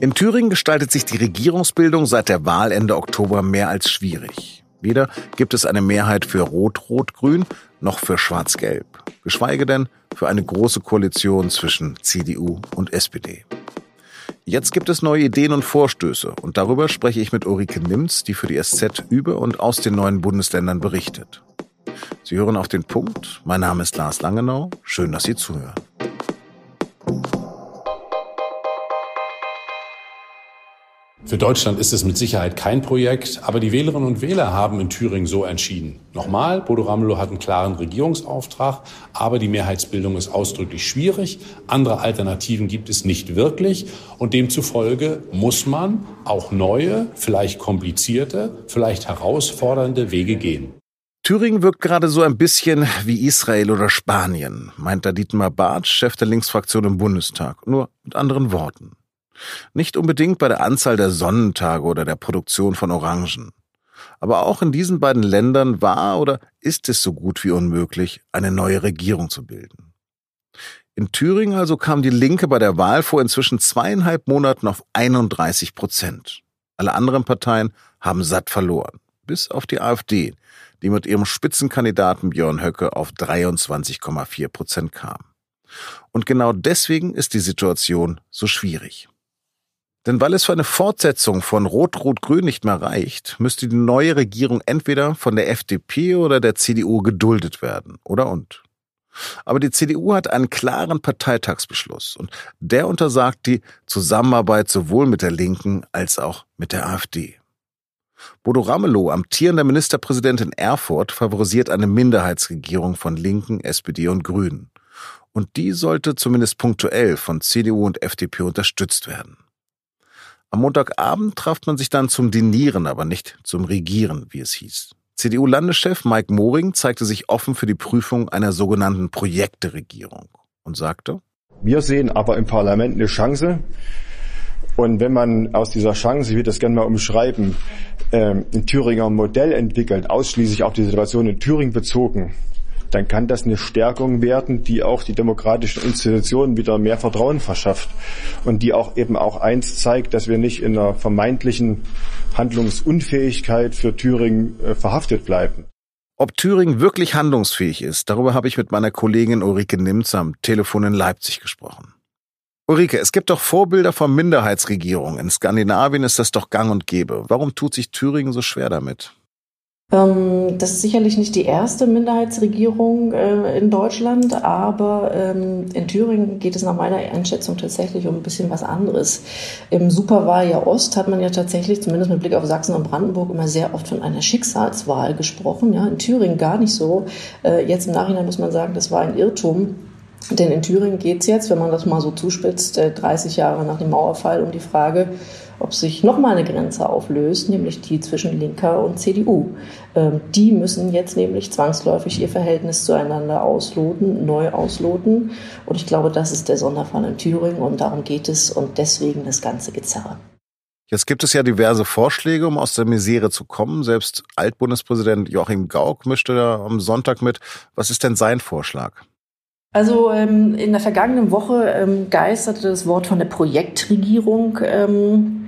In Thüringen gestaltet sich die Regierungsbildung seit der Wahl Ende Oktober mehr als schwierig. Weder gibt es eine Mehrheit für Rot-Rot-Grün noch für Schwarz-Gelb. Geschweige denn für eine große Koalition zwischen CDU und SPD. Jetzt gibt es neue Ideen und Vorstöße und darüber spreche ich mit Ulrike Nimz, die für die SZ über und aus den neuen Bundesländern berichtet. Sie hören auf den Punkt. Mein Name ist Lars Langenau. Schön, dass Sie zuhören. Für Deutschland ist es mit Sicherheit kein Projekt, aber die Wählerinnen und Wähler haben in Thüringen so entschieden. Nochmal, Bodo Ramelow hat einen klaren Regierungsauftrag, aber die Mehrheitsbildung ist ausdrücklich schwierig. Andere Alternativen gibt es nicht wirklich und demzufolge muss man auch neue, vielleicht komplizierte, vielleicht herausfordernde Wege gehen. Thüringen wirkt gerade so ein bisschen wie Israel oder Spanien, meint da Dietmar Bartsch, Chef der Linksfraktion im Bundestag, nur mit anderen Worten. Nicht unbedingt bei der Anzahl der Sonnentage oder der Produktion von Orangen. Aber auch in diesen beiden Ländern war oder ist es so gut wie unmöglich, eine neue Regierung zu bilden. In Thüringen also kam die Linke bei der Wahl vor inzwischen zweieinhalb Monaten auf 31 Prozent. Alle anderen Parteien haben satt verloren, bis auf die AfD, die mit ihrem Spitzenkandidaten Björn Höcke auf 23,4 Prozent kam. Und genau deswegen ist die Situation so schwierig. Denn weil es für eine Fortsetzung von Rot-Rot-Grün nicht mehr reicht, müsste die neue Regierung entweder von der FDP oder der CDU geduldet werden, oder und. Aber die CDU hat einen klaren Parteitagsbeschluss und der untersagt die Zusammenarbeit sowohl mit der Linken als auch mit der AfD. Bodo Ramelow, amtierender Ministerpräsident in Erfurt, favorisiert eine Minderheitsregierung von Linken, SPD und Grünen. Und die sollte zumindest punktuell von CDU und FDP unterstützt werden. Am Montagabend traf man sich dann zum Dinieren, aber nicht zum Regieren, wie es hieß. CDU-Landeschef Mike Moring zeigte sich offen für die Prüfung einer sogenannten Projekteregierung und sagte, wir sehen aber im Parlament eine Chance. Und wenn man aus dieser Chance, ich würde das gerne mal umschreiben, ähm, ein Thüringer Modell entwickelt, ausschließlich auf die Situation in Thüringen bezogen, dann kann das eine Stärkung werden, die auch die demokratischen Institutionen wieder mehr Vertrauen verschafft und die auch eben auch eins zeigt, dass wir nicht in einer vermeintlichen Handlungsunfähigkeit für Thüringen äh, verhaftet bleiben. Ob Thüringen wirklich handlungsfähig ist, darüber habe ich mit meiner Kollegin Ulrike Nimz am Telefon in Leipzig gesprochen. Ulrike, es gibt doch Vorbilder von Minderheitsregierungen. In Skandinavien ist das doch gang und gäbe. Warum tut sich Thüringen so schwer damit? Ähm, das ist sicherlich nicht die erste Minderheitsregierung äh, in Deutschland, aber ähm, in Thüringen geht es nach meiner Einschätzung tatsächlich um ein bisschen was anderes. Im Superwahljahr Ost hat man ja tatsächlich, zumindest mit Blick auf Sachsen und Brandenburg, immer sehr oft von einer Schicksalswahl gesprochen. Ja, in Thüringen gar nicht so. Äh, jetzt im Nachhinein muss man sagen, das war ein Irrtum. Denn in Thüringen geht es jetzt, wenn man das mal so zuspitzt, 30 äh, Jahre nach dem Mauerfall um die Frage, ob sich nochmal eine Grenze auflöst, nämlich die zwischen Linker und CDU. Ähm, die müssen jetzt nämlich zwangsläufig ihr Verhältnis zueinander ausloten, neu ausloten. Und ich glaube, das ist der Sonderfall in Thüringen und darum geht es und deswegen das ganze Gezerre. Jetzt gibt es ja diverse Vorschläge, um aus der Misere zu kommen. Selbst Altbundespräsident Joachim Gauck mischte da am Sonntag mit. Was ist denn sein Vorschlag? Also ähm, in der vergangenen Woche ähm, geisterte das Wort von der Projektregierung ähm,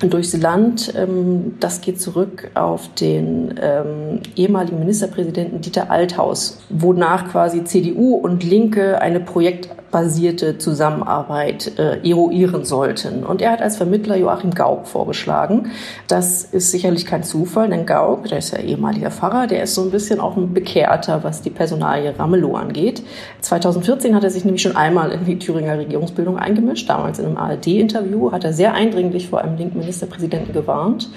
durchs Land. Ähm, das geht zurück auf den ähm, ehemaligen Ministerpräsidenten Dieter Althaus, wonach quasi CDU und Linke eine Projekt basierte Zusammenarbeit äh, eruieren sollten. Und er hat als Vermittler Joachim Gauck vorgeschlagen. Das ist sicherlich kein Zufall, denn Gauck, der ist ja ehemaliger Pfarrer, der ist so ein bisschen auch ein Bekehrter, was die Personalie Ramelow angeht. 2014 hat er sich nämlich schon einmal in die Thüringer Regierungsbildung eingemischt. Damals in einem ARD-Interview hat er sehr eindringlich vor einem linken Ministerpräsidenten gewarnt.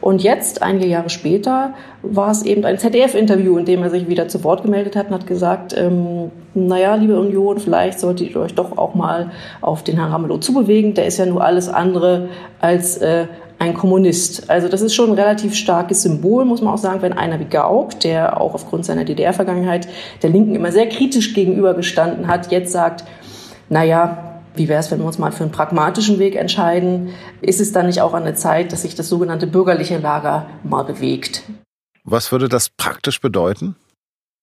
Und jetzt, einige Jahre später, war es eben ein ZDF-Interview, in dem er sich wieder zu Wort gemeldet hat und hat gesagt, ähm, naja, liebe Union, vielleicht solltet ihr euch doch auch mal auf den Herrn Ramelow zubewegen. Der ist ja nur alles andere als äh, ein Kommunist. Also das ist schon ein relativ starkes Symbol, muss man auch sagen, wenn einer wie Gauck, der auch aufgrund seiner DDR-Vergangenheit der Linken immer sehr kritisch gegenübergestanden hat, jetzt sagt, naja, wie wäre es, wenn wir uns mal für einen pragmatischen Weg entscheiden? Ist es dann nicht auch an der Zeit, dass sich das sogenannte bürgerliche Lager mal bewegt? Was würde das praktisch bedeuten?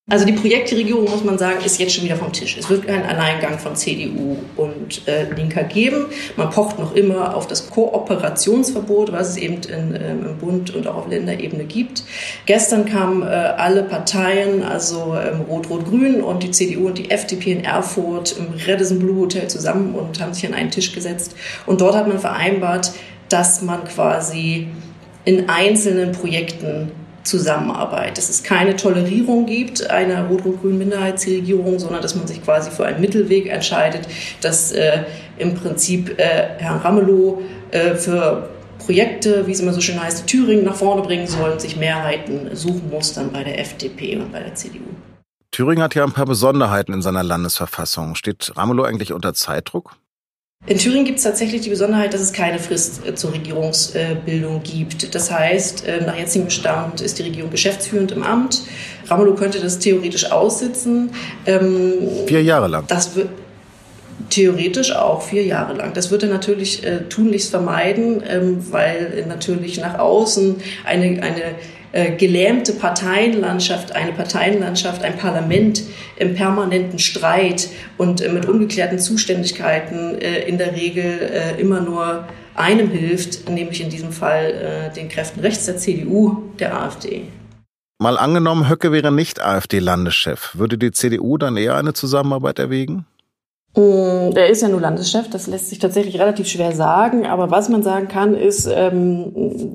Also die Projektregierung, muss man sagen, ist jetzt schon wieder vom Tisch. Es wird keinen Alleingang von CDU und äh, Linker geben. Man pocht noch immer auf das Kooperationsverbot, was es eben in, ähm, im Bund und auch auf Länderebene gibt. Gestern kamen äh, alle Parteien, also ähm, Rot-Rot-Grün und die CDU und die FDP in Erfurt im Redison Blue Hotel zusammen und haben sich an einen Tisch gesetzt. Und dort hat man vereinbart, dass man quasi in einzelnen Projekten Zusammenarbeit, dass es keine Tolerierung gibt einer rot-rot-grünen Minderheitsregierung, sondern dass man sich quasi für einen Mittelweg entscheidet, dass äh, im Prinzip äh, Herr Ramelow äh, für Projekte, wie es immer so schön heißt, Thüringen nach vorne bringen soll und sich Mehrheiten suchen muss dann bei der FDP und bei der CDU. Thüringen hat ja ein paar Besonderheiten in seiner Landesverfassung. Steht Ramelow eigentlich unter Zeitdruck? In Thüringen gibt es tatsächlich die Besonderheit, dass es keine Frist äh, zur Regierungsbildung gibt. Das heißt, äh, nach jetzigem Stand ist die Regierung geschäftsführend im Amt. Ramelow könnte das theoretisch aussitzen. Ähm, vier Jahre lang. Das wird theoretisch auch vier Jahre lang. Das wird er natürlich äh, tunlichst vermeiden, ähm, weil natürlich nach außen eine, eine gelähmte Parteienlandschaft, eine Parteienlandschaft, ein Parlament im permanenten Streit und äh, mit ungeklärten Zuständigkeiten äh, in der Regel äh, immer nur einem hilft, nämlich in diesem Fall äh, den Kräften rechts der CDU, der AfD. Mal angenommen, Höcke wäre nicht AfD-Landeschef. Würde die CDU dann eher eine Zusammenarbeit erwägen? Mm, der ist ja nur Landeschef, das lässt sich tatsächlich relativ schwer sagen. Aber was man sagen kann, ist, ähm,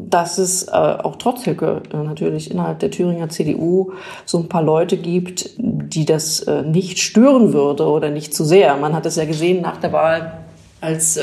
dass es äh, auch trotz Höcke äh, natürlich innerhalb der Thüringer CDU so ein paar Leute gibt, die das äh, nicht stören würde oder nicht zu sehr. Man hat es ja gesehen nach der Wahl als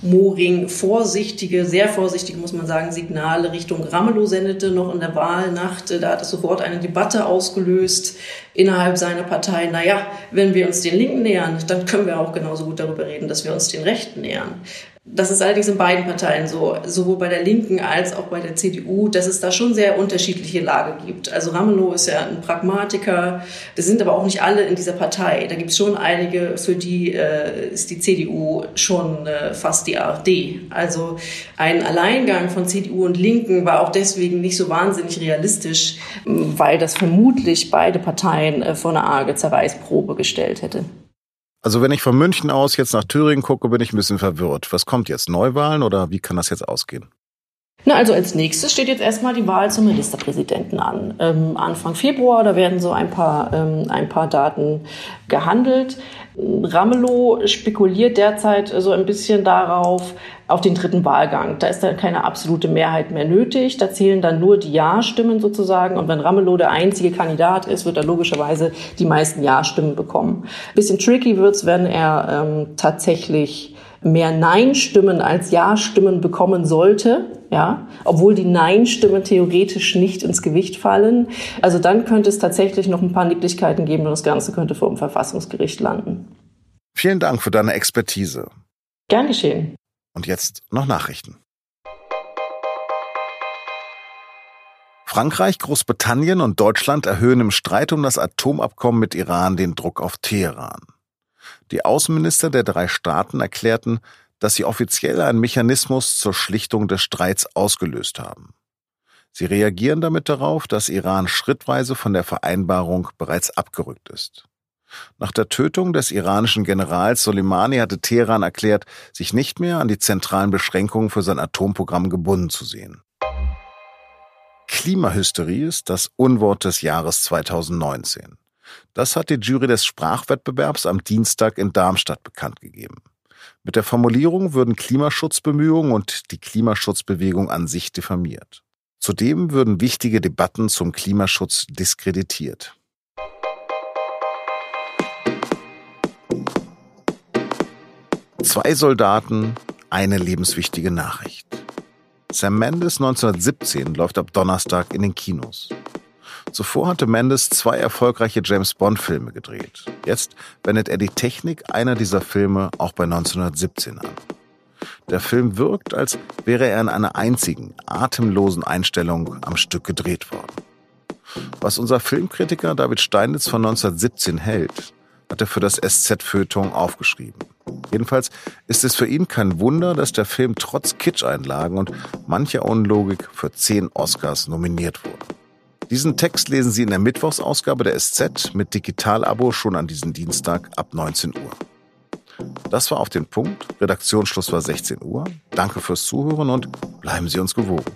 Moring vorsichtige, sehr vorsichtige, muss man sagen, Signale Richtung Ramelow sendete, noch in der Wahlnacht. Da hat es sofort eine Debatte ausgelöst innerhalb seiner Partei. Naja, wenn wir uns den Linken nähern, dann können wir auch genauso gut darüber reden, dass wir uns den Rechten nähern. Das ist allerdings in beiden Parteien so, sowohl bei der Linken als auch bei der CDU, dass es da schon sehr unterschiedliche Lage gibt. Also Ramelow ist ja ein Pragmatiker, das sind aber auch nicht alle in dieser Partei. Da gibt es schon einige, für die äh, ist die CDU schon äh, fast die AfD. Also ein Alleingang von CDU und Linken war auch deswegen nicht so wahnsinnig realistisch, weil das vermutlich beide Parteien äh, vor eine arge Zerreißprobe gestellt hätte. Also wenn ich von München aus jetzt nach Thüringen gucke, bin ich ein bisschen verwirrt. Was kommt jetzt? Neuwahlen oder wie kann das jetzt ausgehen? Na, also als nächstes steht jetzt erstmal die Wahl zum Ministerpräsidenten an. Ähm, Anfang Februar, da werden so ein paar, ähm, ein paar Daten gehandelt. Ramelow spekuliert derzeit so ein bisschen darauf, auf den dritten Wahlgang. Da ist dann keine absolute Mehrheit mehr nötig. Da zählen dann nur die Ja-Stimmen sozusagen. Und wenn Ramelow der einzige Kandidat ist, wird er logischerweise die meisten Ja-Stimmen bekommen. Bisschen tricky wird's, wenn er ähm, tatsächlich mehr Nein-Stimmen als Ja-Stimmen bekommen sollte, ja, obwohl die Nein-Stimmen theoretisch nicht ins Gewicht fallen. Also dann könnte es tatsächlich noch ein paar Nicklichkeiten geben und das Ganze könnte vor dem Verfassungsgericht landen. Vielen Dank für deine Expertise. Gern geschehen. Und jetzt noch Nachrichten. Frankreich, Großbritannien und Deutschland erhöhen im Streit um das Atomabkommen mit Iran den Druck auf Teheran. Die Außenminister der drei Staaten erklärten, dass sie offiziell einen Mechanismus zur Schlichtung des Streits ausgelöst haben. Sie reagieren damit darauf, dass Iran schrittweise von der Vereinbarung bereits abgerückt ist. Nach der Tötung des iranischen Generals Soleimani hatte Teheran erklärt, sich nicht mehr an die zentralen Beschränkungen für sein Atomprogramm gebunden zu sehen. Klimahysterie ist das Unwort des Jahres 2019. Das hat die Jury des Sprachwettbewerbs am Dienstag in Darmstadt bekannt gegeben. Mit der Formulierung würden Klimaschutzbemühungen und die Klimaschutzbewegung an sich diffamiert. Zudem würden wichtige Debatten zum Klimaschutz diskreditiert. Zwei Soldaten, eine lebenswichtige Nachricht. Sam Mendes 1917 läuft ab Donnerstag in den Kinos. Zuvor hatte Mendes zwei erfolgreiche James Bond-Filme gedreht. Jetzt wendet er die Technik einer dieser Filme auch bei 1917 an. Der Film wirkt, als wäre er in einer einzigen, atemlosen Einstellung am Stück gedreht worden. Was unser Filmkritiker David Steinitz von 1917 hält, hat er für das SZ-Feuilleton aufgeschrieben. Jedenfalls ist es für ihn kein Wunder, dass der Film trotz Kitsch-Einlagen und mancher Unlogik für zehn Oscars nominiert wurde. Diesen Text lesen Sie in der Mittwochsausgabe der SZ mit Digitalabo schon an diesem Dienstag ab 19 Uhr. Das war auf den Punkt. Redaktionsschluss war 16 Uhr. Danke fürs Zuhören und bleiben Sie uns gewogen.